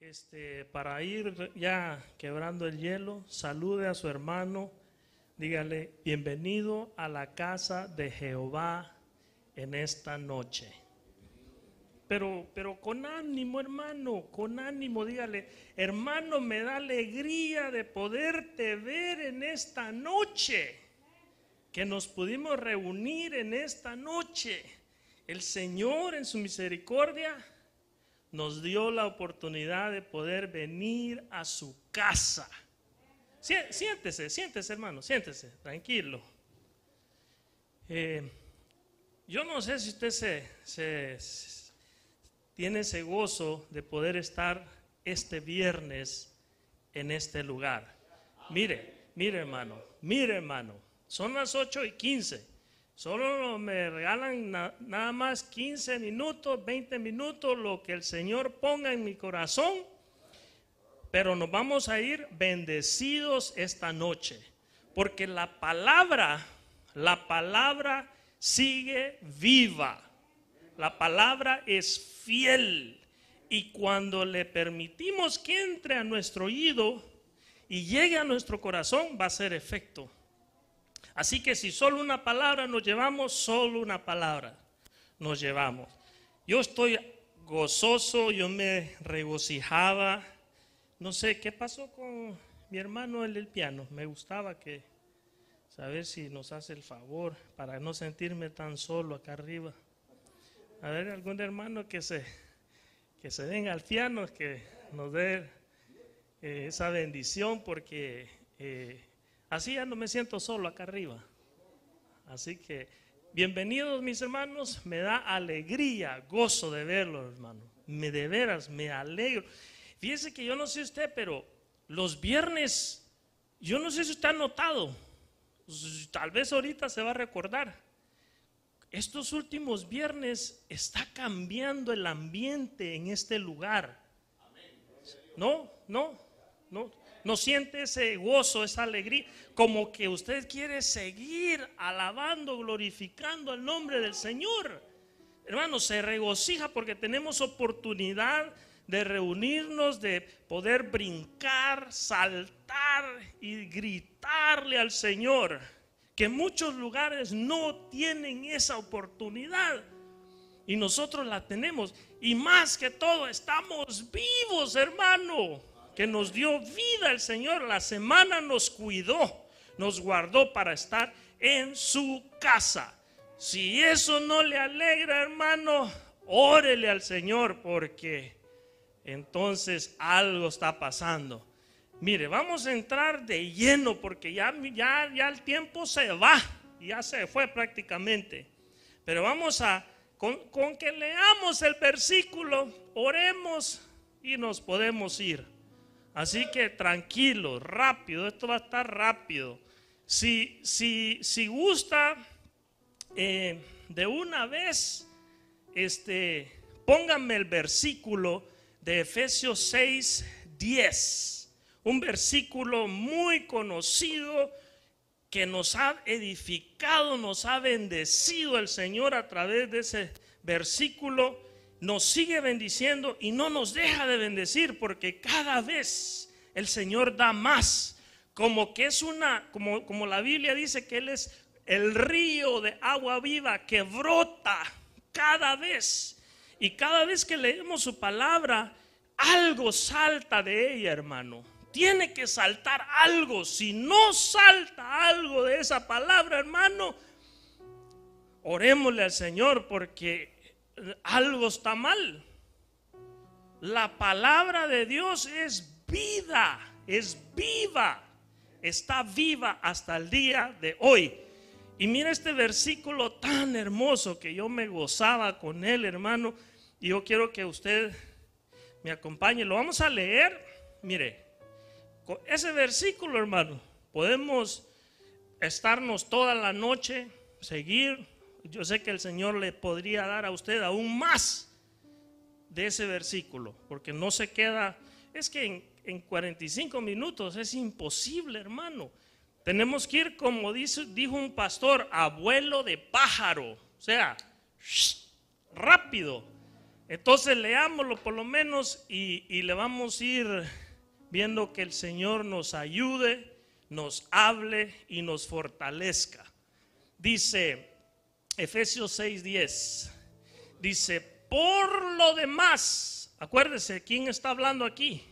Este, para ir ya quebrando el hielo, salude a su hermano, dígale, bienvenido a la casa de Jehová en esta noche. Pero, pero con ánimo, hermano, con ánimo, dígale, hermano, me da alegría de poderte ver en esta noche, que nos pudimos reunir en esta noche. El Señor en su misericordia nos dio la oportunidad de poder venir a su casa. Siéntese, siéntese hermano, siéntese, tranquilo. Eh, yo no sé si usted se, tiene ese gozo de poder estar este viernes en este lugar. Mire, mire hermano, mire hermano, son las 8 y 15. Solo me regalan nada más 15 minutos, 20 minutos, lo que el Señor ponga en mi corazón. Pero nos vamos a ir bendecidos esta noche. Porque la palabra, la palabra sigue viva. La palabra es fiel. Y cuando le permitimos que entre a nuestro oído y llegue a nuestro corazón, va a ser efecto. Así que si solo una palabra nos llevamos, solo una palabra nos llevamos. Yo estoy gozoso, yo me regocijaba. No sé qué pasó con mi hermano el del piano. Me gustaba que saber si nos hace el favor para no sentirme tan solo acá arriba. A ver, algún hermano que se que se venga al piano, que nos dé eh, esa bendición, porque eh, Así ya no me siento solo acá arriba. Así que, bienvenidos mis hermanos, me da alegría, gozo de verlos, hermano. Me de veras, me alegro. Fíjese que yo no sé usted, pero los viernes, yo no sé si usted ha notado, tal vez ahorita se va a recordar. Estos últimos viernes está cambiando el ambiente en este lugar. No, no, no no siente ese gozo, esa alegría, como que usted quiere seguir alabando, glorificando el nombre del Señor. Hermano, se regocija porque tenemos oportunidad de reunirnos, de poder brincar, saltar y gritarle al Señor, que muchos lugares no tienen esa oportunidad. Y nosotros la tenemos. Y más que todo, estamos vivos, hermano que nos dio vida el Señor. La semana nos cuidó, nos guardó para estar en su casa. Si eso no le alegra, hermano, órele al Señor porque entonces algo está pasando. Mire, vamos a entrar de lleno porque ya, ya, ya el tiempo se va, ya se fue prácticamente. Pero vamos a, con, con que leamos el versículo, oremos y nos podemos ir. Así que tranquilo, rápido, esto va a estar rápido. Si, si, si gusta, eh, de una vez, este, pónganme el versículo de Efesios 6, 10. Un versículo muy conocido que nos ha edificado, nos ha bendecido el Señor a través de ese versículo nos sigue bendiciendo y no nos deja de bendecir porque cada vez el Señor da más. Como que es una, como, como la Biblia dice que Él es el río de agua viva que brota cada vez. Y cada vez que leemos su palabra, algo salta de ella, hermano. Tiene que saltar algo. Si no salta algo de esa palabra, hermano, orémosle al Señor porque algo está mal. La palabra de Dios es vida, es viva, está viva hasta el día de hoy. Y mira este versículo tan hermoso que yo me gozaba con él, hermano. Y yo quiero que usted me acompañe. Lo vamos a leer. Mire, con ese versículo, hermano, podemos estarnos toda la noche, seguir yo sé que el Señor le podría dar a usted aún más de ese versículo, porque no se queda, es que en, 45 minutos es imposible, hermano. Tenemos que ir, como dijo un pastor, abuelo de pájaro, o sea, rápido. Entonces leámoslo por lo menos y le vamos a ir viendo que el Señor nos ayude, nos hable y nos fortalezca. Dice Efesios 6:10, dice, por lo demás, acuérdese, ¿quién está hablando aquí?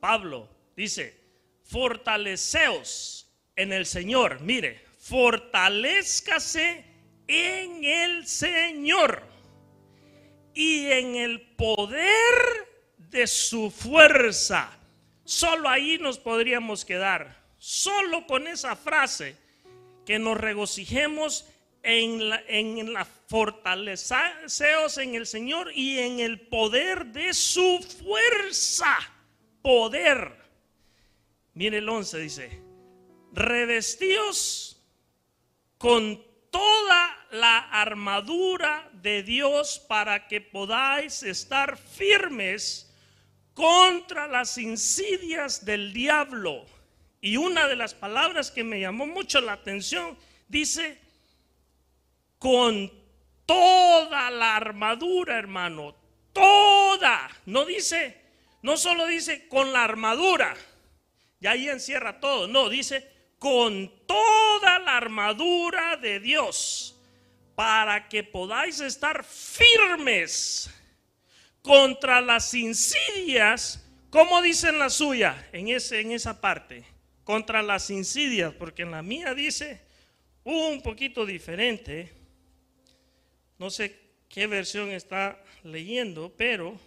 Pablo dice, fortaleceos en el Señor. Mire, fortalezcase en el Señor y en el poder de su fuerza. Solo ahí nos podríamos quedar. Solo con esa frase que nos regocijemos en la, en la fortaleceos en el Señor y en el poder de su fuerza. Poder. Mire el 11 dice, revestíos con toda la armadura de Dios para que podáis estar firmes contra las insidias del diablo. Y una de las palabras que me llamó mucho la atención dice, con toda la armadura, hermano, toda. No dice, no solo dice con la armadura, y ahí encierra todo, no, dice con toda la armadura de Dios, para que podáis estar firmes contra las insidias, como dice la suya, en, ese, en esa parte, contra las insidias, porque en la mía dice un poquito diferente, no sé qué versión está leyendo, pero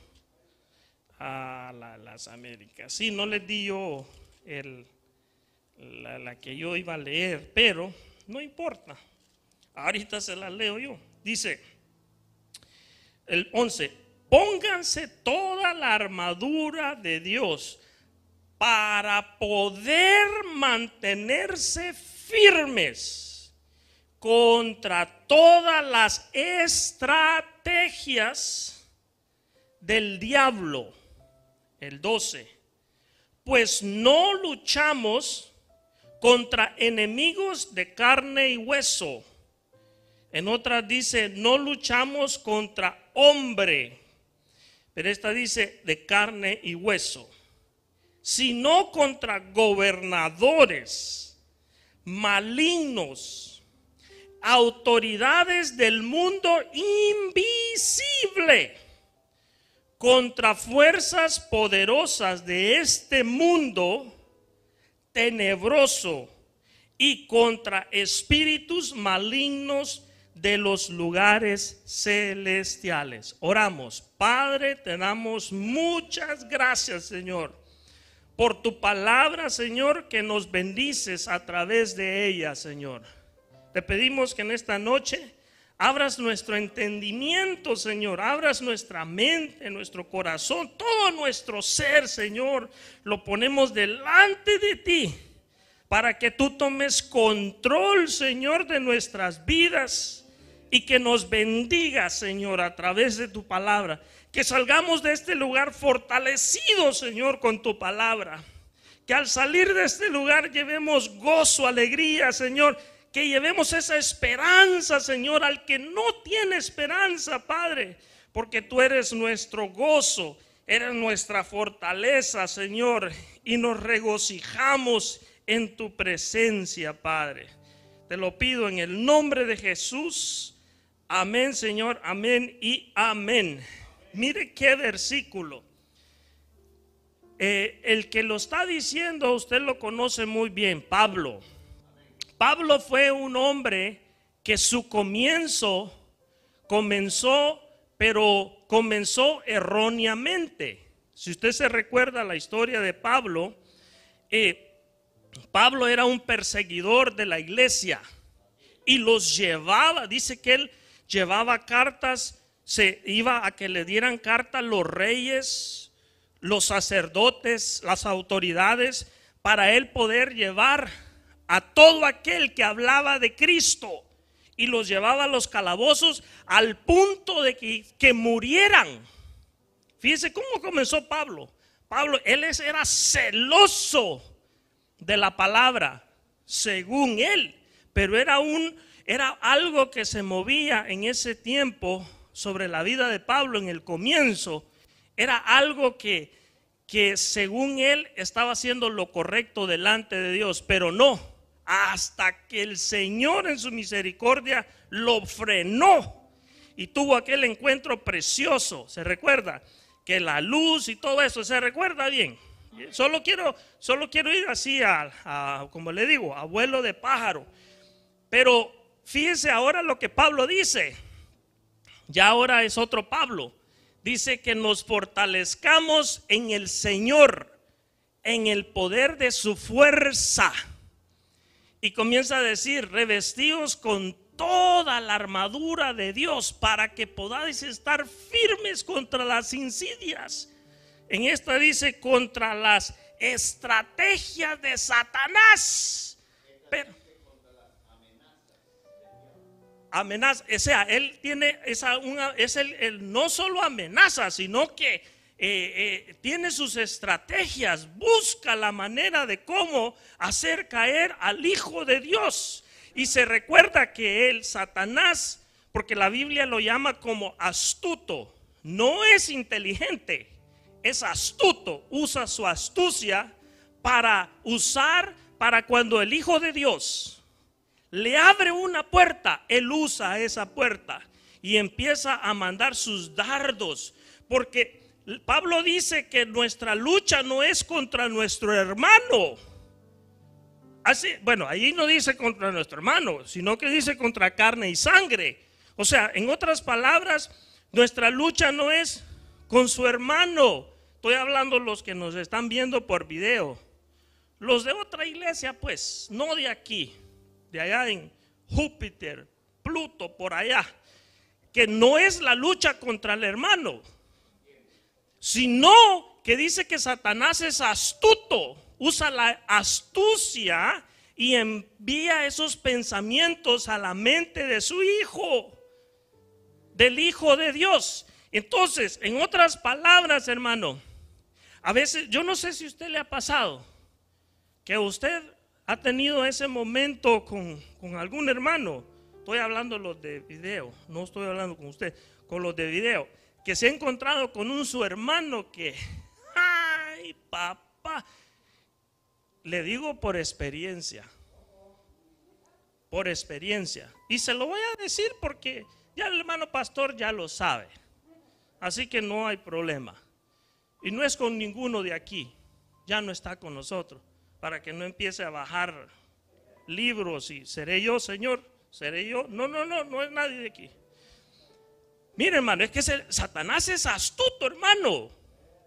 a las Américas. Sí, no les di yo el, la, la que yo iba a leer, pero no importa. Ahorita se la leo yo. Dice el 11, pónganse toda la armadura de Dios para poder mantenerse firmes contra todas las estrategias del diablo. El 12. Pues no luchamos contra enemigos de carne y hueso. En otras dice, no luchamos contra hombre. Pero esta dice de carne y hueso. Sino contra gobernadores malignos autoridades del mundo invisible contra fuerzas poderosas de este mundo tenebroso y contra espíritus malignos de los lugares celestiales. Oramos, Padre, te damos muchas gracias, Señor, por tu palabra, Señor, que nos bendices a través de ella, Señor. Te pedimos que en esta noche abras nuestro entendimiento, Señor, abras nuestra mente, nuestro corazón, todo nuestro ser, Señor, lo ponemos delante de ti para que tú tomes control, Señor, de nuestras vidas y que nos bendigas, Señor, a través de tu palabra. Que salgamos de este lugar fortalecidos, Señor, con tu palabra. Que al salir de este lugar llevemos gozo, alegría, Señor que llevemos esa esperanza, Señor, al que no tiene esperanza, Padre, porque tú eres nuestro gozo, eres nuestra fortaleza, Señor, y nos regocijamos en tu presencia, Padre. Te lo pido en el nombre de Jesús. Amén, Señor, amén y amén. Mire qué versículo. Eh, el que lo está diciendo, usted lo conoce muy bien, Pablo. Pablo fue un hombre que su comienzo comenzó, pero comenzó erróneamente. Si usted se recuerda la historia de Pablo, eh, Pablo era un perseguidor de la iglesia y los llevaba, dice que él llevaba cartas, se iba a que le dieran cartas los reyes, los sacerdotes, las autoridades, para él poder llevar a todo aquel que hablaba de Cristo y los llevaba a los calabozos al punto de que, murieran. Fíjese cómo comenzó Pablo. Pablo, él era celoso de la palabra, según él, pero era un era algo que se movía en ese tiempo sobre la vida de Pablo en el comienzo era algo que, que según él estaba haciendo lo correcto delante de Dios, pero no, hasta que el Señor en su misericordia lo frenó y tuvo aquel encuentro precioso, ¿se recuerda? Que la luz y todo eso, ¿se recuerda bien? Solo quiero, solo quiero ir así a, como le digo, abuelo de pájaro. Pero fíjense ahora lo que Pablo dice. Ya ahora es otro Pablo. Dice que nos fortalezcamos en el Señor, en el poder de su fuerza. Y comienza a decir, revestidos con toda la armadura de Dios para que podáis estar firmes contra las insidias en esta dice contra las estrategias de Satanás. Pero, amenaza, o sea, él tiene esa una, es el, no solo amenaza, sino que eh, eh, tiene sus estrategias, busca la manera de cómo hacer caer al Hijo de Dios. Y se recuerda que él, Satanás, porque la Biblia lo llama como astuto, no es inteligente es astuto, usa su astucia para usar, para cuando el Hijo de Dios le abre una puerta, él usa esa puerta y empieza a mandar sus dardos, porque Pablo dice que nuestra lucha no es contra nuestro hermano. Así, bueno, ahí no dice contra nuestro hermano, sino que dice contra carne y sangre. O sea, en otras palabras, nuestra lucha no es con su hermano, Estoy hablando los que nos están viendo por video. Los de otra iglesia, pues, no de aquí, de allá en Júpiter, Pluto, por allá, que no es la lucha contra el hermano, sino que dice que Satanás es astuto, usa la astucia y envía esos pensamientos a la mente de su hijo, del hijo de Dios. Entonces, en otras palabras, hermano, a veces, yo no sé si a usted le ha pasado que usted ha tenido ese momento con, algún hermano. Estoy hablando los de video, no estoy hablando con usted, con los de video. Que se ha encontrado con un su hermano que, ay, papá, le digo por experiencia, por experiencia. Y se lo voy a decir porque ya el hermano pastor ya lo sabe. Así que no hay problema. Y no es con ninguno de aquí, ya no está con nosotros, para que no empiece a bajar libros y seré yo, Señor, seré yo. No, no, no, no es nadie de aquí. Mire, hermano, es que Satanás es astuto, hermano.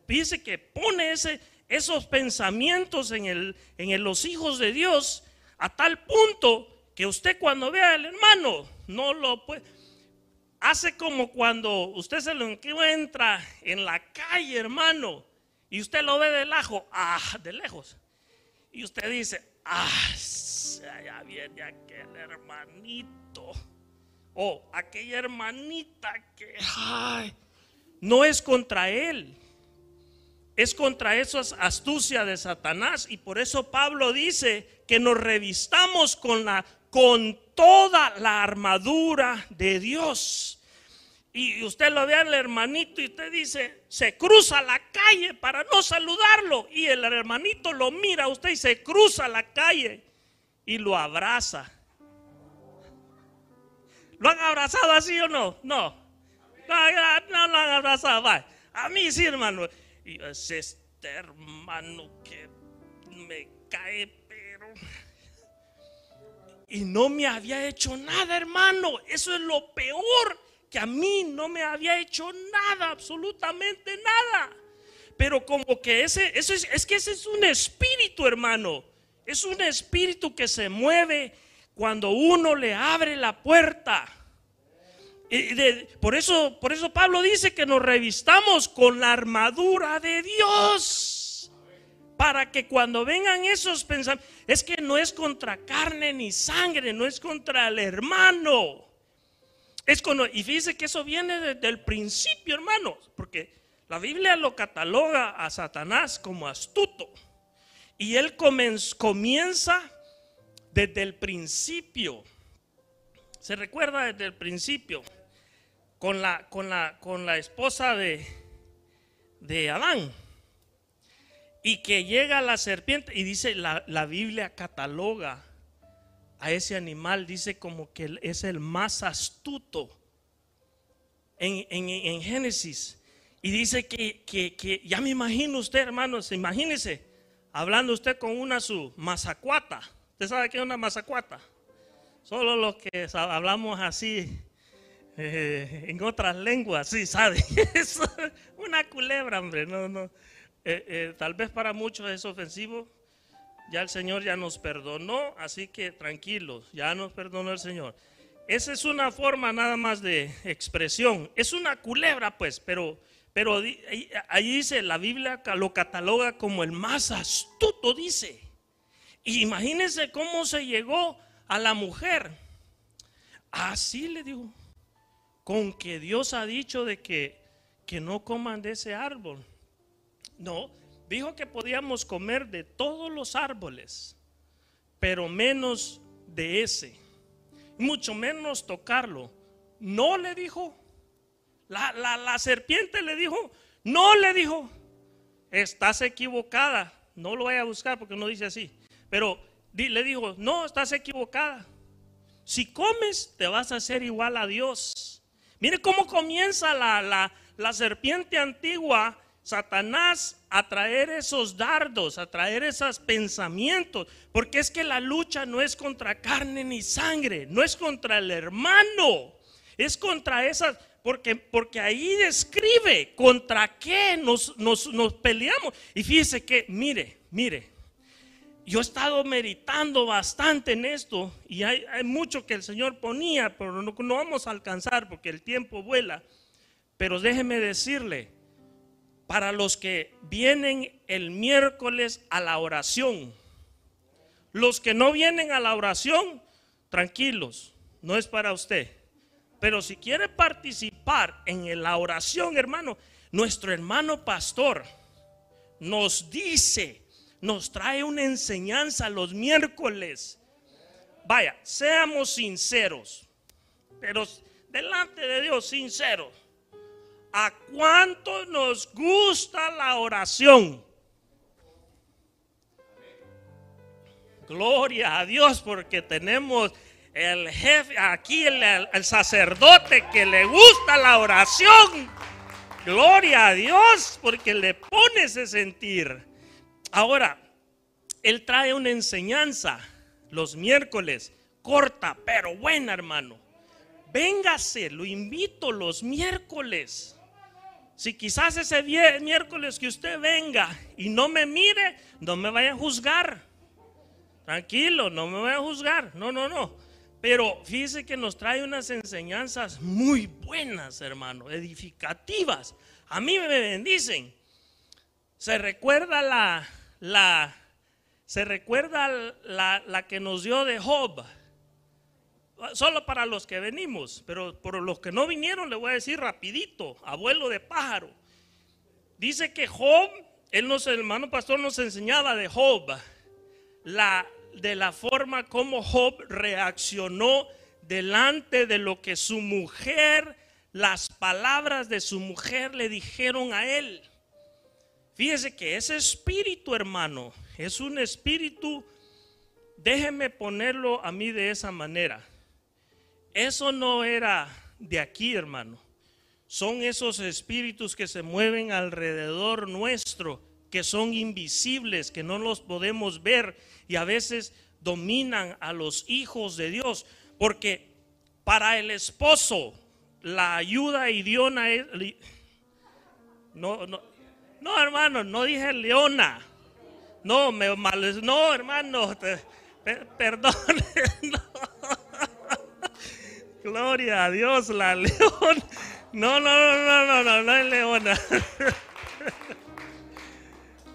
Dice que pone ese, esos pensamientos en, el, en los hijos de Dios a tal punto que usted cuando vea al hermano no lo puede hace como cuando usted se lo encuentra en la calle, hermano, y usted lo ve de lejos, ah, de lejos. Y usted dice, ah, ya viene aquel hermanito. O aquella hermanita que, no es contra él. Es contra esas astucias de Satanás. Y por eso Pablo dice que nos revistamos con la con toda la armadura de Dios. Y usted lo ve al hermanito y usted dice, se cruza la calle para no saludarlo. Y el hermanito lo mira a usted y se cruza la calle y lo abraza. ¿Lo han abrazado así o no? No. No, no lo han abrazado. A mí sí, hermano. Y es este hermano que me cae, pero y no me había hecho nada, hermano. Eso es lo peor, que a mí no me había hecho nada, absolutamente nada. Pero como que ese, eso es, es que ese es un espíritu, hermano. Es un espíritu que se mueve cuando uno le abre la puerta. Y por, eso, por eso Pablo dice que nos revistamos con la armadura de Dios para que cuando vengan esos pensamientos, es que no es contra carne ni sangre, no es contra el hermano. Es y fíjese que eso viene desde el principio, hermanos, porque la Biblia lo cataloga a Satanás como astuto. Y él comienza desde el principio. Se recuerda desde el principio. con la, con la, con la esposa de, de Adán. Y que llega la serpiente y dice, la, la Biblia cataloga a ese animal, dice como que es el más astuto en, en, Génesis. Y dice que, que, que, ya me imagino usted, hermanos, imagínese, hablando usted con una su mazacuata. ¿Usted sabe qué es una mazacuata? Solo los que hablamos así eh, en otras lenguas, sí, ¿sabe? Es una culebra, hombre. No, no. Eh, eh, tal vez para muchos es ofensivo. Ya el Señor ya nos perdonó, así que tranquilos, ya nos perdonó el Señor. Esa es una forma nada más de expresión. Es una culebra, pues, pero, pero ahí dice, la Biblia lo cataloga como el más astuto, dice. Imagínense cómo se llegó a la mujer. Así le digo, con que Dios ha dicho de que, que no coman de ese árbol. No, dijo que podíamos comer de todos los árboles, pero menos de ese mucho menos tocarlo. No le dijo. La, la, serpiente le dijo, no le dijo, estás equivocada. No lo vaya a buscar porque no dice así. Pero le dijo, no, estás equivocada. Si comes, te vas a hacer igual a Dios. Mire cómo comienza la, la, la serpiente antigua Satanás a traer esos dardos, a traer esos pensamientos, porque es que la lucha no es contra carne ni sangre, no es contra el hermano, es contra esas, porque, porque ahí describe contra qué nos, nos, peleamos. Y fíjese que, mire, mire, yo he estado meditando bastante en esto y hay, mucho que el Señor ponía, pero no, no vamos a alcanzar porque el tiempo vuela. Pero déjeme decirle, para los que vienen el miércoles a la oración. Los que no vienen a la oración, tranquilos, no es para usted. Pero si quiere participar en la oración, hermano, nuestro hermano pastor nos dice, nos trae una enseñanza los miércoles. Vaya, seamos sinceros, pero delante de Dios sinceros. ¿A cuánto nos gusta la oración? Gloria a Dios porque tenemos el jefe, aquí el, sacerdote que le gusta la oración. Gloria a Dios porque le pone ese sentir. Ahora, él trae una enseñanza los miércoles, corta pero buena hermano. Véngase, lo invito los miércoles. Si quizás ese miércoles que usted venga y no me mire, no me vaya a juzgar. Tranquilo, no me vaya a juzgar. No, no, no. Pero fíjese que nos trae unas enseñanzas muy buenas, hermano, edificativas. A mí me bendicen. Se recuerda la, la, se recuerda la, la que nos dio de Job solo para los que venimos, pero por los que no vinieron le voy a decir rapidito, abuelo de pájaro. Dice que Job, él nos, el hermano pastor nos enseñaba de Job, la, de la forma como Job reaccionó delante de lo que su mujer, las palabras de su mujer le dijeron a él. Fíjese que ese espíritu, hermano, es un espíritu, déjeme ponerlo a mí de esa manera. Eso no era de aquí, hermano. Son esos espíritus que se mueven alrededor nuestro, que son invisibles, que no los podemos ver y a veces dominan a los hijos de Dios. Porque para el esposo la ayuda idónea es... No, no, no, hermano, no dije leona. No, me mal, no, hermano, perdón. Gloria a Dios, la león. No, no, no, no, no, no, no es leona.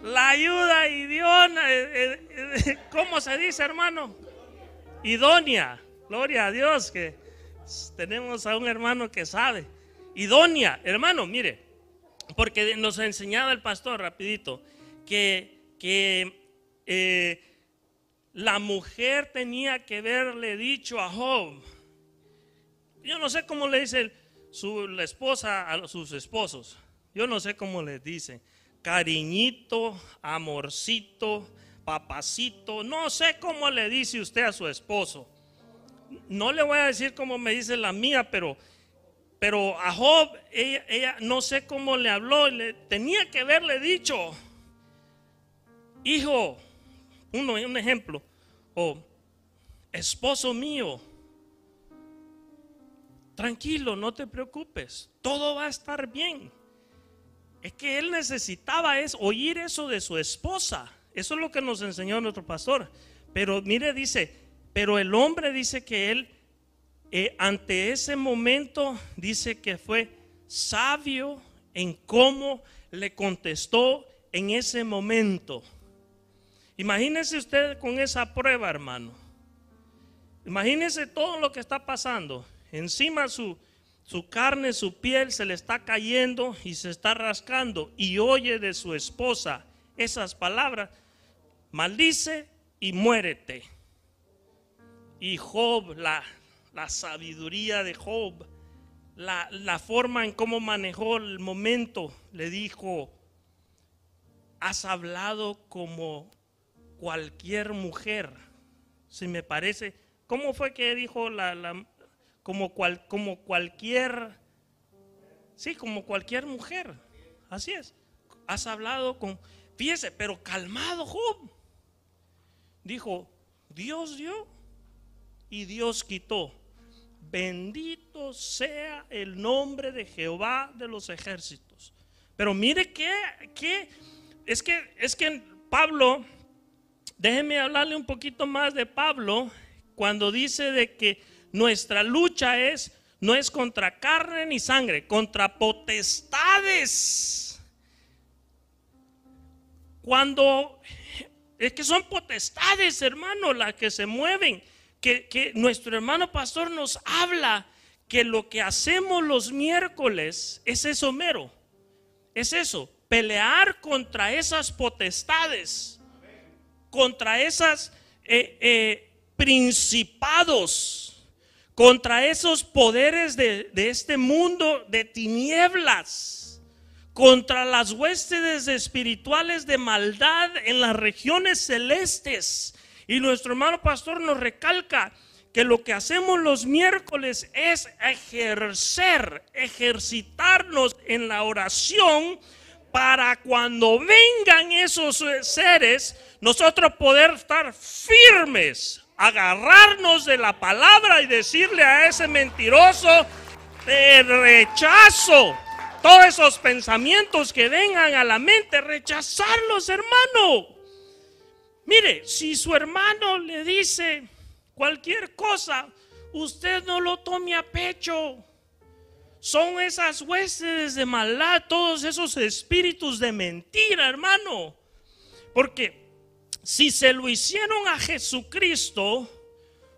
La ayuda idónea, eh, eh, ¿cómo se dice, hermano? Idónea. Gloria a Dios que tenemos a un hermano que sabe. Idónea, hermano, mire, porque nos ha enseñado el pastor rapidito que, que eh, la mujer tenía que haberle dicho a Job, yo no sé cómo le dice su la esposa a sus esposos. Yo no sé cómo les dicen. Cariñito, amorcito, papacito. No sé cómo le dice usted a su esposo. No le voy a decir cómo me dice la mía, pero, pero a Job, ella, no sé cómo le habló. Le, tenía que haberle dicho, hijo, uno, un ejemplo, o esposo mío tranquilo, no te preocupes, todo va a estar bien. Es que él necesitaba es oír eso de su esposa. Eso es lo que nos enseñó nuestro pastor. Pero mire, dice, pero el hombre dice que él, eh, ante ese momento, dice que fue sabio en cómo le contestó en ese momento. Imagínese usted con esa prueba, hermano. Imagínese todo lo que está pasando. Encima su, su carne, su piel se le está cayendo y se está rascando y oye de su esposa esas palabras, maldice y muérete. Y Job, la, la sabiduría de Job, la, la forma en cómo manejó el momento, le dijo, has hablado como cualquier mujer. Si me parece, ¿cómo fue que dijo la, la, como, cual, como cualquier, sí, como cualquier mujer. Así es. Has hablado con, fíjese, pero calmado Job. Dijo, Dios dio y Dios quitó. Bendito sea el nombre de Jehová de los ejércitos. Pero mire que, que es que es que Pablo, déjeme hablarle un poquito más de Pablo cuando dice de que nuestra lucha es no es contra carne ni sangre, contra potestades. Cuando es que son potestades, hermano, las que se mueven, que, nuestro hermano pastor nos habla que lo que hacemos los miércoles es eso mero, es eso, pelear contra esas potestades, contra esas eh, eh, principados contra esos poderes de, este mundo de tinieblas, contra las huestes espirituales de maldad en las regiones celestes. Y nuestro hermano pastor nos recalca que lo que hacemos los miércoles es ejercer, ejercitarnos en la oración para cuando vengan esos seres, nosotros poder estar firmes, agarrarnos de la palabra y decirle a ese mentiroso, te rechazo. Todos esos pensamientos que vengan a la mente, rechazarlos, hermano. Mire, si su hermano le dice cualquier cosa, usted no lo tome a pecho. Son esas huestes de maldad, todos esos espíritus de mentira, hermano. Porque si se lo hicieron a Jesucristo,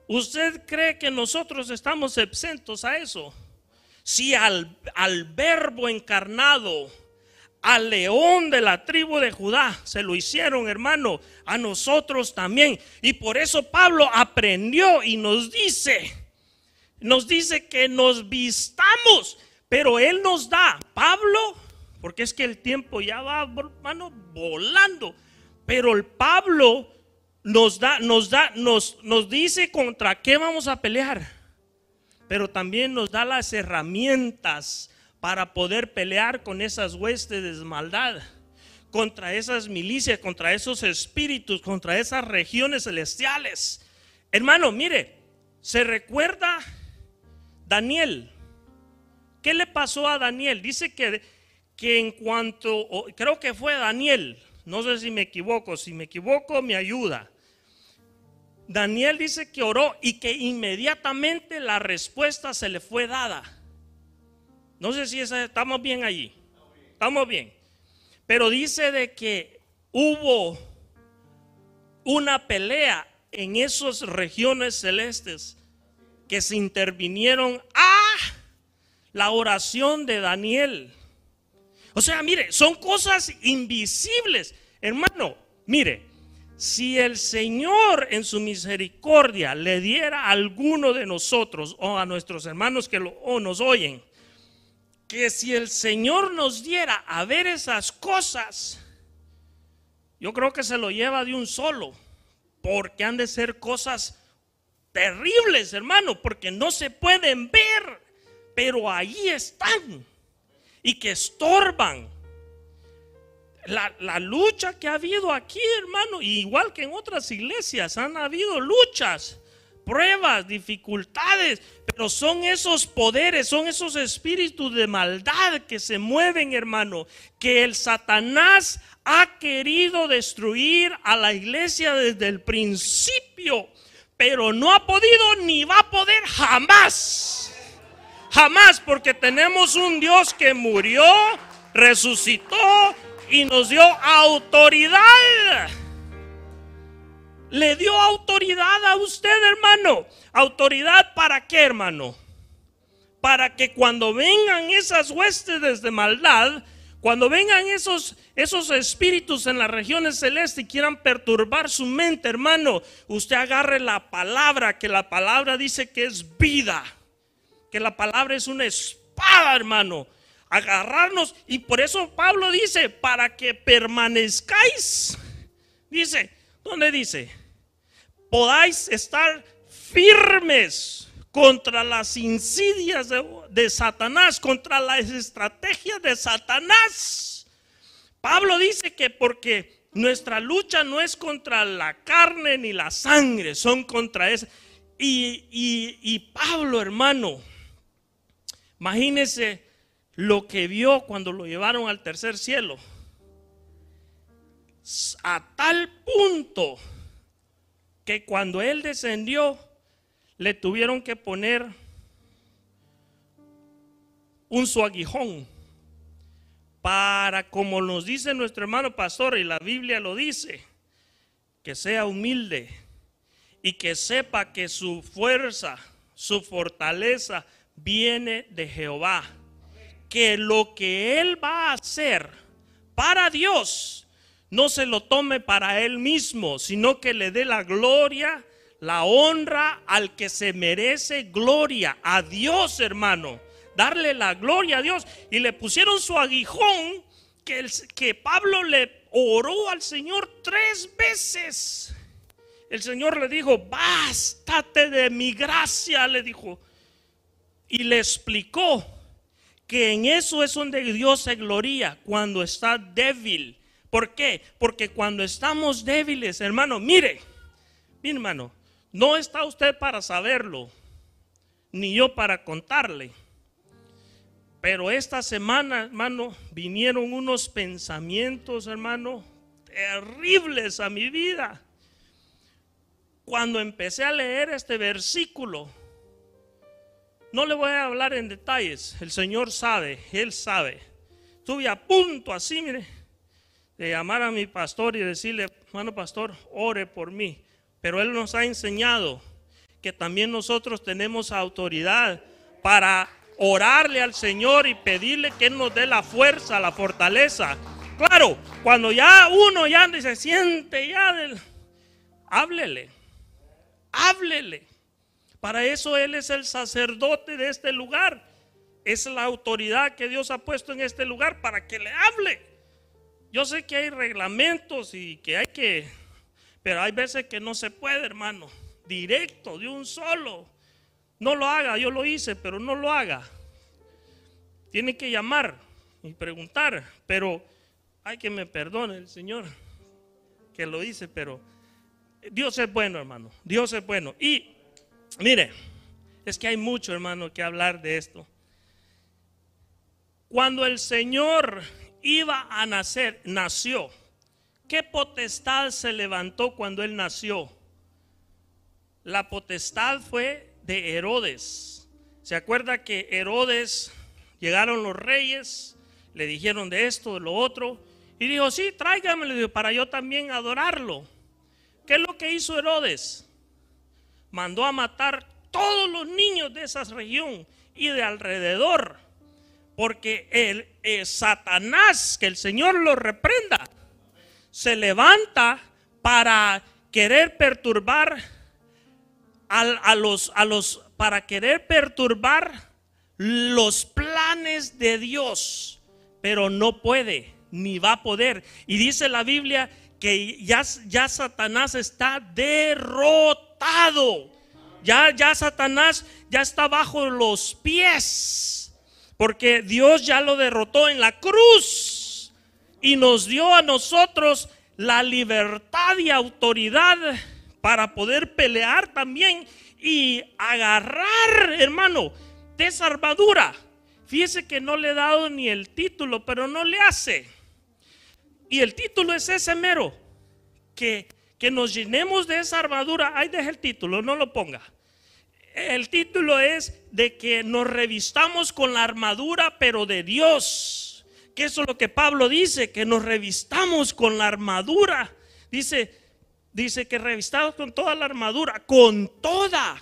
¿usted cree que nosotros estamos exentos a eso? Si al, al verbo encarnado, al león de la tribu de Judá, se lo hicieron, hermano, a nosotros también. Y por eso Pablo aprendió y nos dice, nos dice que nos vistamos, pero él nos da, Pablo, porque es que el tiempo ya va, hermano, volando. Pero el Pablo nos da, nos da, nos, nos dice contra qué vamos a pelear. Pero también nos da las herramientas para poder pelear con esas huestes de maldad, contra esas milicias, contra esos espíritus, contra esas regiones celestiales. Hermano, mire, se recuerda Daniel. ¿Qué le pasó a Daniel? Dice que, que en cuanto, creo que fue Daniel, no sé si me equivoco, si me equivoco me ayuda. Daniel dice que oró y que inmediatamente la respuesta se le fue dada. No sé si estamos bien allí. Estamos bien. Pero dice de que hubo una pelea en esas regiones celestes que se intervinieron a la oración de Daniel. O sea, mire, son cosas invisibles. Hermano, mire, si el Señor en su misericordia le diera a alguno de nosotros o a nuestros hermanos que lo, nos oyen que si el Señor nos diera a ver esas cosas, yo creo que se lo lleva de un solo, porque han de ser cosas terribles, hermano, porque no se pueden ver, pero ahí están y que estorban. La, lucha que ha habido aquí, hermano, igual que en otras iglesias, han habido luchas, pruebas, dificultades, pero son esos poderes, son esos espíritus de maldad que se mueven, hermano, que el Satanás ha querido destruir a la iglesia desde el principio, pero no ha podido ni va a poder jamás. Jamás, porque tenemos un Dios que murió, resucitó y nos dio autoridad. Le dio autoridad a usted, hermano. ¿Autoridad para qué, hermano? Para que cuando vengan esas huestes de maldad, cuando vengan esos, esos espíritus en las regiones celestes y quieran perturbar su mente, hermano, usted agarre la palabra, que la palabra dice que es vida, que la palabra es una espada, hermano agarrarnos. Y por eso Pablo dice, para que permanezcáis, dice, ¿dónde dice? Podáis estar firmes contra las insidias de, Satanás, contra las estrategias de Satanás. Pablo dice que porque nuestra lucha no es contra la carne ni la sangre, son contra y, y Pablo, hermano, imagínese lo que vio cuando lo llevaron al tercer cielo. A tal punto que cuando él descendió, le tuvieron que poner un su aguijón para, como nos dice nuestro hermano pastor, y la Biblia lo dice, que sea humilde y que sepa que su fuerza, su fortaleza viene de Jehová que lo que él va a hacer para Dios no se lo tome para él mismo, sino que le dé la gloria, la honra al que se merece gloria, a Dios hermano, darle la gloria a Dios. Y le pusieron su aguijón que, Pablo le oró al Señor tres veces. El Señor le dijo, bástate de mi gracia, le dijo. Y le explicó que en eso es donde Dios se gloria cuando está débil. ¿Por qué? Porque cuando estamos débiles, hermano, mire, mi hermano, no está usted para saberlo, ni yo para contarle. Pero esta semana, hermano, vinieron unos pensamientos, hermano, terribles a mi vida. Cuando empecé a leer este versículo, no le voy a hablar en detalles, el Señor sabe, Él sabe. Estuve a punto así, mire, de llamar a mi pastor y decirle, hermano pastor, ore por mí. Pero Él nos ha enseñado que también nosotros tenemos autoridad para orarle al Señor y pedirle que Él nos dé la fuerza, la fortaleza. Claro, cuando ya uno ya se siente ya del... Háblele, háblele. Para eso Él es el sacerdote de este lugar. Es la autoridad que Dios ha puesto en este lugar para que le hable. Yo sé que hay reglamentos y que hay que, pero hay veces que no se puede, hermano. Directo, de un solo. No lo haga, yo lo hice, pero no lo haga. Tiene que llamar y preguntar, pero hay que me perdone el Señor que lo hice, pero Dios es bueno, hermano. Dios es bueno. Y Mire, es que hay mucho, hermano, que hablar de esto. Cuando el Señor iba a nacer, nació. ¿Qué potestad se levantó cuando Él nació? La potestad fue de Herodes. ¿Se acuerda que Herodes llegaron los reyes, le dijeron de esto, de lo otro, y dijo, sí, tráigamelo para yo también adorarlo. ¿Qué es lo que hizo Herodes? mandó a matar todos los niños de esa región y de alrededor. Porque el, eh, Satanás, que el Señor lo reprenda, se levanta para querer perturbar a, los, a los, para querer perturbar los planes de Dios, pero no puede ni va a poder. Y dice la Biblia que ya, ya Satanás está derrotado. Ya, ya Satanás ya está bajo los pies, porque Dios ya lo derrotó en la cruz y nos dio a nosotros la libertad y autoridad para poder pelear también y agarrar, hermano, de esa armadura. Fíjese que no le he dado ni el título, pero no le hace. Y el título es ese mero, que, que nos llenemos de esa armadura. Ahí deja el título, no lo ponga. El título es de que nos revistamos con la armadura, pero de Dios. Que eso es lo que Pablo dice, que nos revistamos con la armadura. Dice, dice que revistamos con toda la armadura, con toda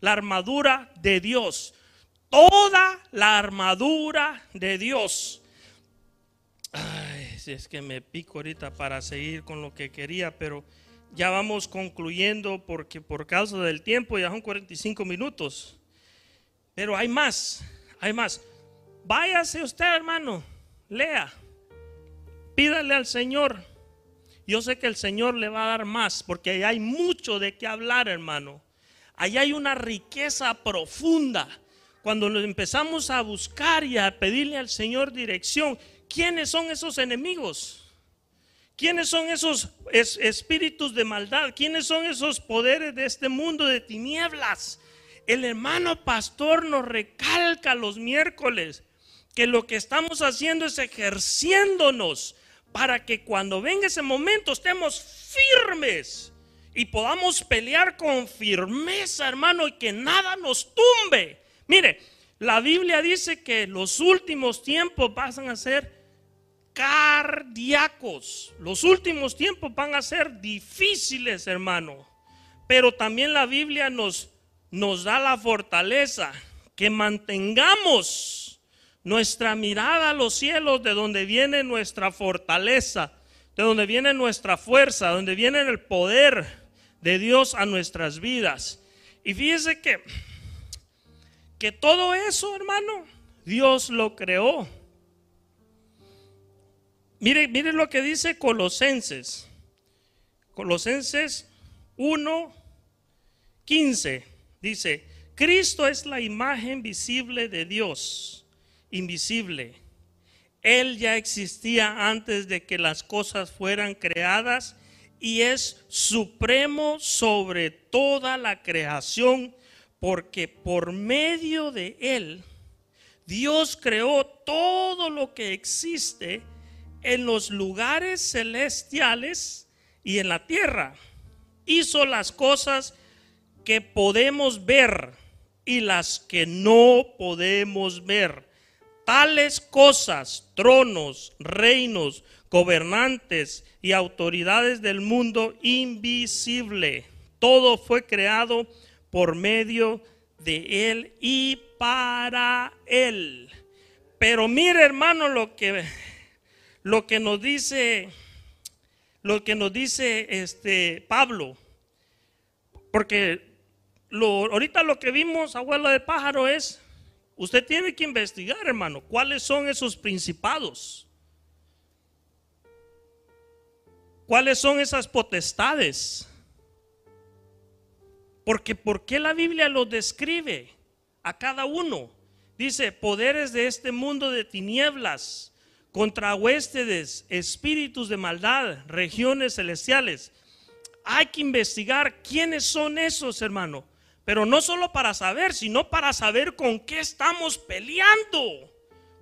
la armadura de Dios. Toda la armadura de Dios. Ay, si es que me pico ahorita para seguir con lo que quería, pero ya vamos concluyendo porque por causa del tiempo ya son 45 minutos. Pero hay más, hay más. Váyase usted, hermano, lea, pídale al Señor. Yo sé que el Señor le va a dar más porque hay mucho de qué hablar, hermano. Ahí hay una riqueza profunda. Cuando empezamos a buscar y a pedirle al Señor dirección, ¿quiénes son esos enemigos? ¿Quiénes son esos espíritus de maldad? ¿Quiénes son esos poderes de este mundo de tinieblas? El hermano pastor nos recalca los miércoles que lo que estamos haciendo es ejerciéndonos para que cuando venga ese momento estemos firmes y podamos pelear con firmeza, hermano, y que nada nos tumbe. Mire, la Biblia dice que los últimos tiempos pasan a ser cardíacos. Los últimos tiempos van a ser difíciles, hermano. Pero también la Biblia nos, nos da la fortaleza que mantengamos nuestra mirada a los cielos de donde viene nuestra fortaleza, de donde viene nuestra fuerza, donde viene el poder de Dios a nuestras vidas. Y fíjese que, que todo eso, hermano, Dios lo creó Mire, mire lo que dice Colosenses. Colosenses 1, 15. Dice, Cristo es la imagen visible de Dios, invisible. Él ya existía antes de que las cosas fueran creadas y es supremo sobre toda la creación porque por medio de Él Dios creó todo lo que existe en los lugares celestiales y en la tierra. Hizo las cosas que podemos ver y las que no podemos ver. Tales cosas, tronos, reinos, gobernantes y autoridades del mundo invisible. Todo fue creado por medio de Él y para Él. Pero mire hermano lo que lo que nos dice, lo que nos dice este Pablo, porque lo, ahorita lo que vimos, abuelo de pájaro, es, usted tiene que investigar, hermano, cuáles son esos principados, cuáles son esas potestades. Porque ¿por qué la Biblia lo describe a cada uno? Dice, poderes de este mundo de tinieblas contra huéspedes, espíritus de maldad, regiones celestiales. Hay que investigar quiénes son esos, hermano. Pero no solo para saber, sino para saber con qué estamos peleando.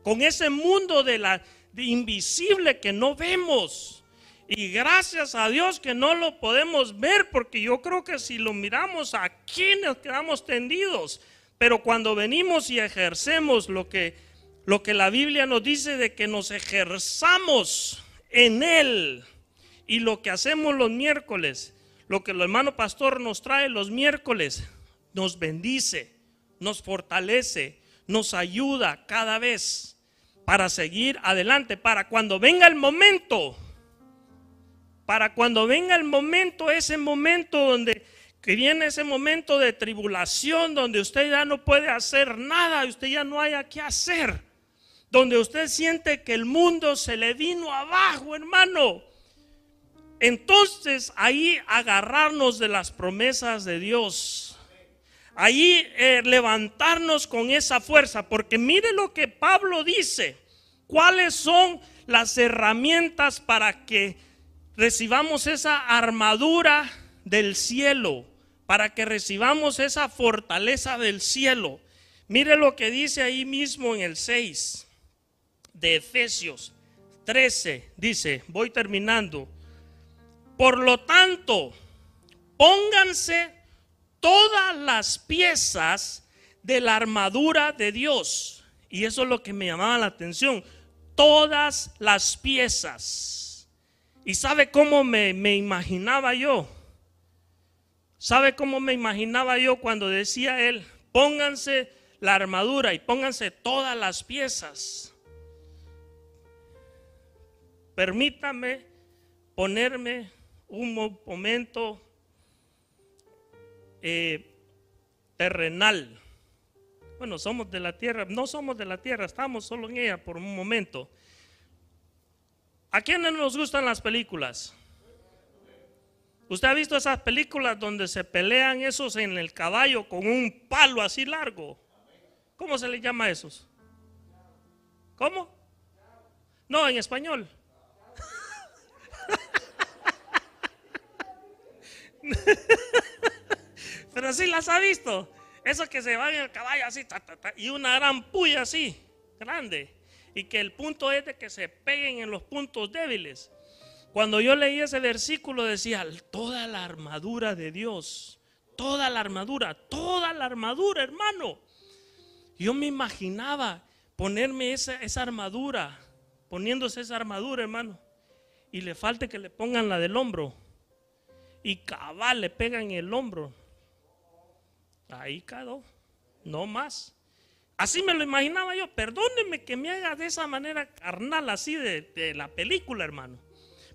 Con ese mundo de la invisible que no vemos. Y gracias a Dios que no lo podemos ver, porque yo creo que si lo miramos aquí nos quedamos tendidos. Pero cuando venimos y ejercemos lo que lo que la Biblia nos dice de que nos ejerzamos en Él y lo que hacemos los miércoles, lo que el hermano pastor nos trae los miércoles, nos bendice, nos fortalece, nos ayuda cada vez para seguir adelante, para cuando venga el momento, para cuando venga el momento, ese momento donde que viene ese momento de tribulación donde usted ya no puede hacer nada, usted ya no haya qué hacer, donde usted siente que el mundo se le vino abajo, hermano. Entonces ahí agarrarnos de las promesas de Dios. Ahí eh, levantarnos con esa fuerza, porque mire lo que Pablo dice. ¿Cuáles son las herramientas para que recibamos esa armadura del cielo? Para que recibamos esa fortaleza del cielo. Mire lo que dice ahí mismo en el 6 de Efesios 13. Dice, voy terminando. Por lo tanto, pónganse todas las piezas de la armadura de Dios. Y eso es lo que me llamaba la atención. Todas las piezas. ¿Y sabe cómo me, me imaginaba yo? ¿Sabe cómo me imaginaba yo cuando decía él, pónganse la armadura y pónganse todas las piezas? Permítame ponerme un momento eh, terrenal. Bueno, somos de la tierra, no somos de la tierra, estamos solo en ella por un momento. ¿A quiénes nos gustan las películas? ¿Usted ha visto esas películas donde se pelean esos en el caballo con un palo así largo? ¿Cómo se le llama a esos? ¿Cómo? No, en español. Pero sí las ha visto. Eso que se va en el caballo así, y una gran puya así, grande. Y que el punto es de que se peguen en los puntos débiles. Cuando yo leí ese versículo decía, toda la armadura de Dios, toda la armadura, toda la armadura, hermano. Yo me imaginaba ponerme esa, esa armadura, poniéndose esa armadura, hermano. Y le falte que le pongan la del hombro y cabal le pega en el hombro. Ahí quedó, no más. Así me lo imaginaba yo. Perdóneme que me haga de esa manera carnal, así de, la película, hermano.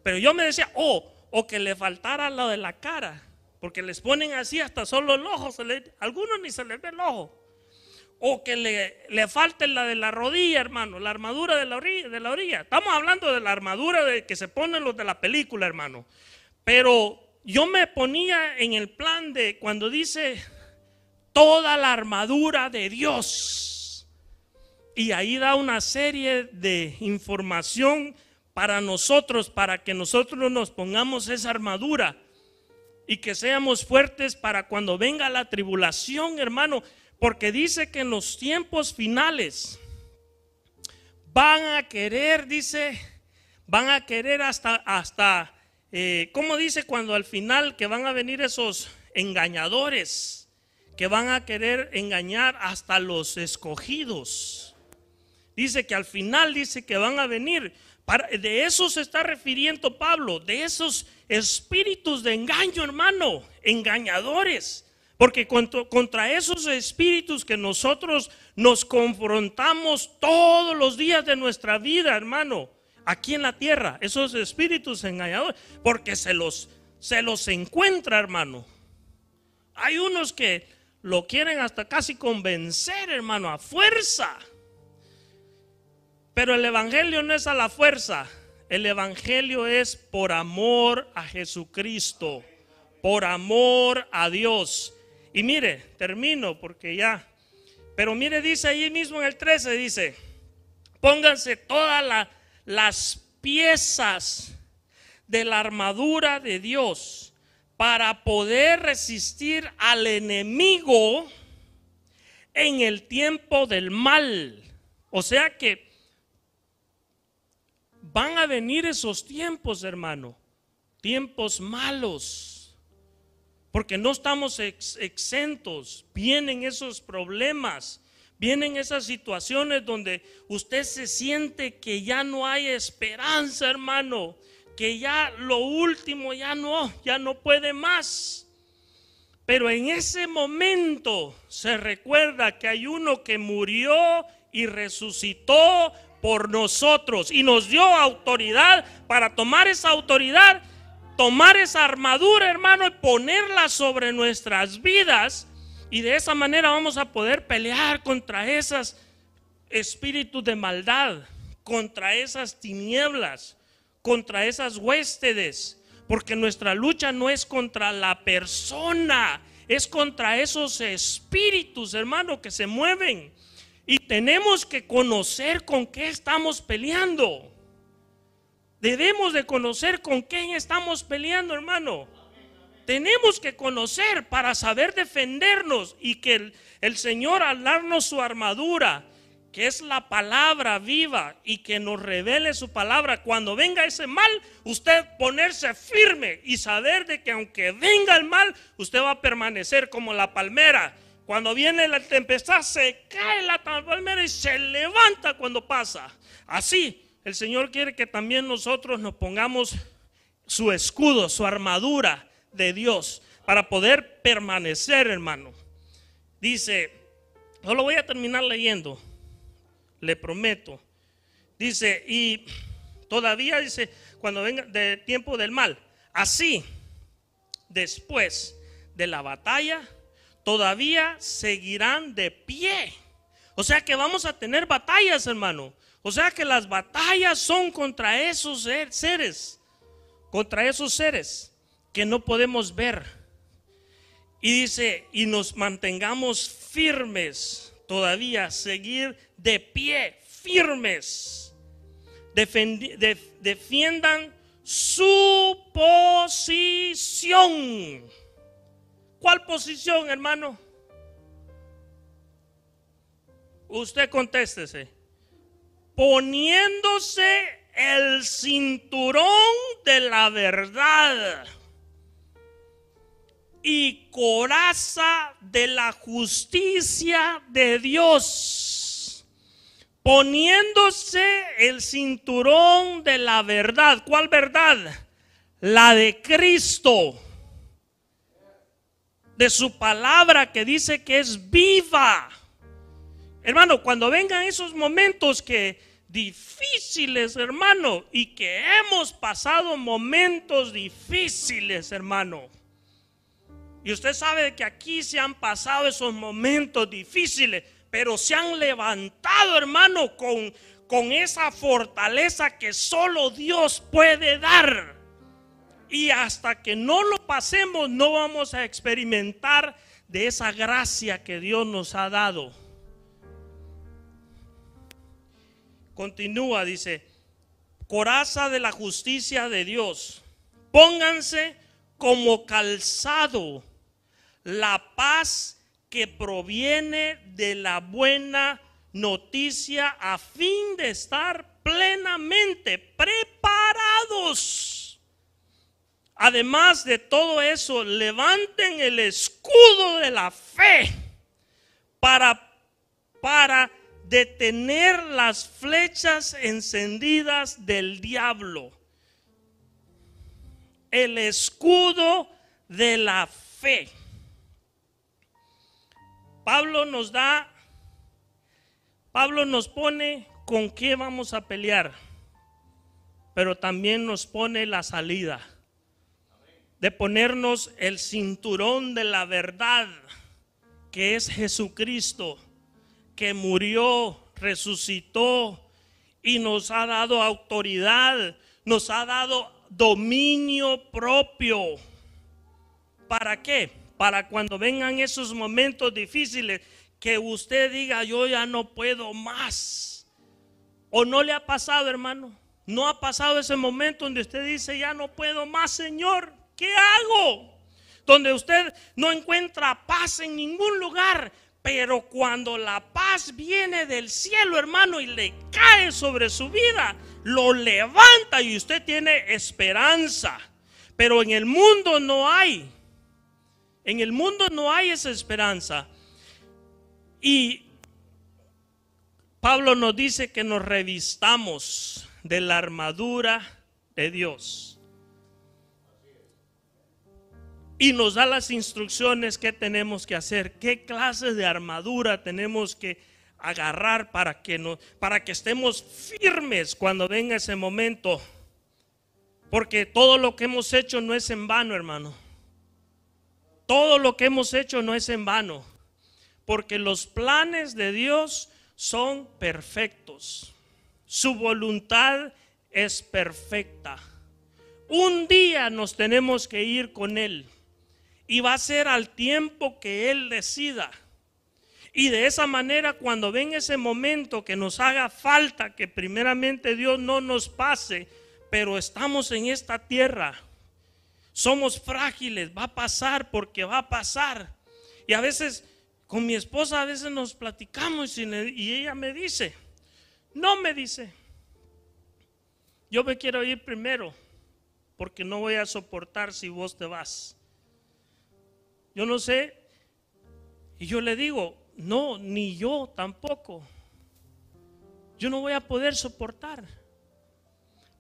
Pero yo me decía, oh, o que le faltara lo de la cara, porque les ponen así hasta solo el ojo, se algunos ni se les ve el ojo. O que le, le falte la de la rodilla, hermano, la armadura de la, orilla, de la orilla. Estamos hablando de la armadura de, que se ponen los de la película, hermano. Pero yo me ponía en el plan de cuando dice toda la armadura de Dios. Y ahí da una serie de información para nosotros, para que nosotros nos pongamos esa armadura y que seamos fuertes para cuando venga la tribulación, hermano, porque dice que en los tiempos finales van a querer, dice, van a querer hasta, hasta eh, ¿cómo dice cuando al final que van a venir esos engañadores que van a querer engañar hasta los escogidos? Dice que al final dice que van a venir. de eso se está refiriendo Pablo, de esos espíritus de engaño, hermano, engañadores. Porque contra, esos espíritus que nosotros nos confrontamos todos los días de nuestra vida, hermano, aquí en la tierra, esos espíritus engañadores, porque se los, se los encuentra, hermano. Hay unos que lo quieren hasta casi convencer, hermano, a fuerza. Pero el Evangelio no es a la fuerza. El Evangelio es por amor a Jesucristo, por amor a Dios. Y mire, termino porque ya. Pero mire, dice ahí mismo en el 13, dice, pónganse toda la las piezas de la armadura de Dios para poder resistir al enemigo en el tiempo del mal. O sea que van a venir esos tiempos, hermano, tiempos malos, porque no estamos exentos, vienen esos problemas Vienen esas situaciones donde usted se siente que ya no hay esperanza, hermano, que ya lo último ya no, ya no puede más. Pero en ese momento se recuerda que hay uno que murió y resucitó por nosotros y nos dio autoridad para tomar esa autoridad tomar esa armadura, hermano, y ponerla sobre nuestras vidas. Y de esa manera vamos a poder pelear contra esos espíritus de maldad, contra esas tinieblas, contra esas huéspedes. Porque nuestra lucha no es contra la persona, es contra esos espíritus, hermano, que se mueven. Y tenemos que conocer con qué estamos peleando. Debemos de conocer con quién estamos peleando, hermano. Tenemos que conocer para saber defendernos y que el, Señor al su armadura, que es la palabra viva y que nos revele su palabra, cuando venga ese mal, usted ponerse firme y saber de que aunque venga el mal, usted va a permanecer como la palmera. Cuando viene la tempestad, se cae la palmera y se levanta cuando pasa. Así el Señor quiere que también nosotros nos pongamos su escudo, su armadura de Dios para poder permanecer, hermano. Dice, no lo voy a terminar leyendo, le prometo. Dice, y todavía dice, cuando venga de tiempo del mal, así, después de la batalla, todavía seguirán de pie. O sea que vamos a tener batallas, hermano. O sea que las batallas son contra esos seres, contra esos seres que no podemos ver. Y dice, y nos mantengamos firmes, todavía seguir de pie, firmes. defiendan su posición. ¿Cuál posición, hermano? Usted contéstese poniéndose el cinturón de la verdad y coraza de la justicia de Dios. Poniéndose el cinturón de la verdad. ¿Cuál verdad? La de Cristo. De su palabra que dice que es viva Hermano, cuando vengan esos momentos que difíciles, hermano, y que hemos pasado momentos difíciles, hermano. Y usted sabe que aquí se han pasado esos momentos difíciles, pero se han levantado, hermano, con, con esa fortaleza que solo Dios puede dar. Y hasta que no lo pasemos, no vamos a experimentar de esa gracia que Dios nos ha dado. Continúa, dice, coraza de la justicia de Dios. Pónganse como calzado la paz que proviene de la buena noticia a fin de estar plenamente preparados. Además de todo eso, levanten el escudo de la fe para, para detener las flechas encendidas del diablo. El escudo de la fe. Pablo nos da, Pablo nos pone con qué vamos a pelear, pero también nos pone la salida de ponernos el cinturón de la verdad, que es Jesucristo que murió, resucitó y nos ha dado autoridad, nos ha dado dominio propio. ¿Para qué? Para cuando vengan esos momentos difíciles que usted diga, yo ya no puedo más. ¿O no le ha pasado, hermano? ¿No ha pasado ese momento donde usted dice, ya no puedo más, Señor? ¿Qué hago? Donde usted no encuentra paz en ningún lugar, pero cuando la paz viene del cielo, hermano, y le cae sobre su vida, lo levanta y usted tiene esperanza. Pero en el mundo no hay. En el mundo no hay esa esperanza. Y Pablo nos dice que nos revistamos de la armadura de Dios y nos da las instrucciones que tenemos que hacer, qué clases de armadura tenemos que agarrar para que, no, para que estemos firmes cuando venga ese momento Porque todo lo que hemos hecho no es en vano, hermano. Todo lo que hemos hecho no es en vano. Porque los planes de Dios son perfectos. Su voluntad es perfecta. Un día nos tenemos que ir con Él. Y va a ser al tiempo que Él decida. Y de esa manera, cuando ven ese momento que nos haga falta, que primeramente Dios no nos pase, pero estamos en esta tierra, somos frágiles, va a pasar porque va a pasar. Y a veces, con mi esposa, a veces nos platicamos y, y ella me dice, no me dice, yo me quiero ir primero, porque no voy a soportar si vos te vas. Yo no sé, y yo le digo, no, ni yo tampoco. Yo no voy a poder soportar.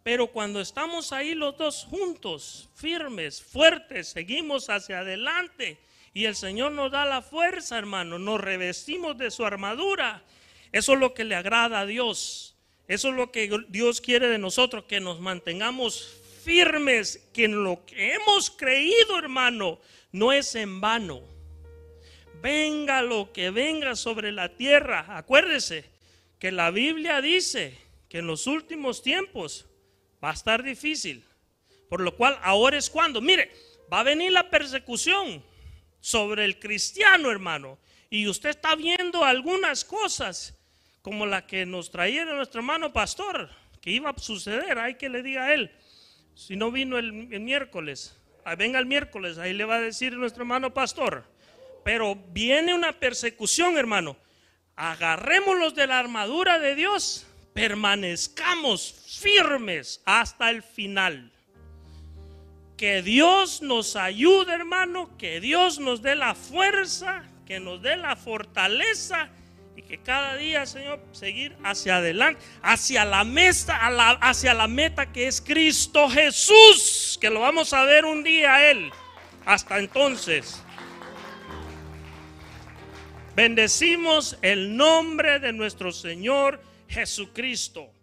Pero cuando estamos ahí los dos juntos, firmes, fuertes, seguimos hacia adelante y el Señor nos da la fuerza, hermano, nos revestimos de su armadura. Eso es lo que le agrada a Dios. Eso es lo que Dios quiere de nosotros, que nos mantengamos firmes, que en lo que hemos creído, hermano, no es en vano venga lo que venga sobre la tierra. Acuérdese que la Biblia dice que en los últimos tiempos va a estar difícil. Por lo cual ahora es cuando, mire, va a venir la persecución sobre el cristiano, hermano. Y usted está viendo algunas cosas como la que nos traía nuestro hermano pastor, que iba a suceder. Hay que le diga a él, si no vino el, miércoles, venga el miércoles, ahí le va a decir nuestro hermano pastor pero viene una persecución, hermano. Agarrémonos de la armadura de Dios, permanezcamos firmes hasta el final. Que Dios nos ayude, hermano, que Dios nos dé la fuerza, que nos dé la fortaleza y que cada día, Señor, seguir hacia adelante, hacia la meta, hacia la meta que es Cristo Jesús, que lo vamos a ver un día a Él. Hasta entonces. Bendecimos el nombre de nuestro Señor Jesucristo.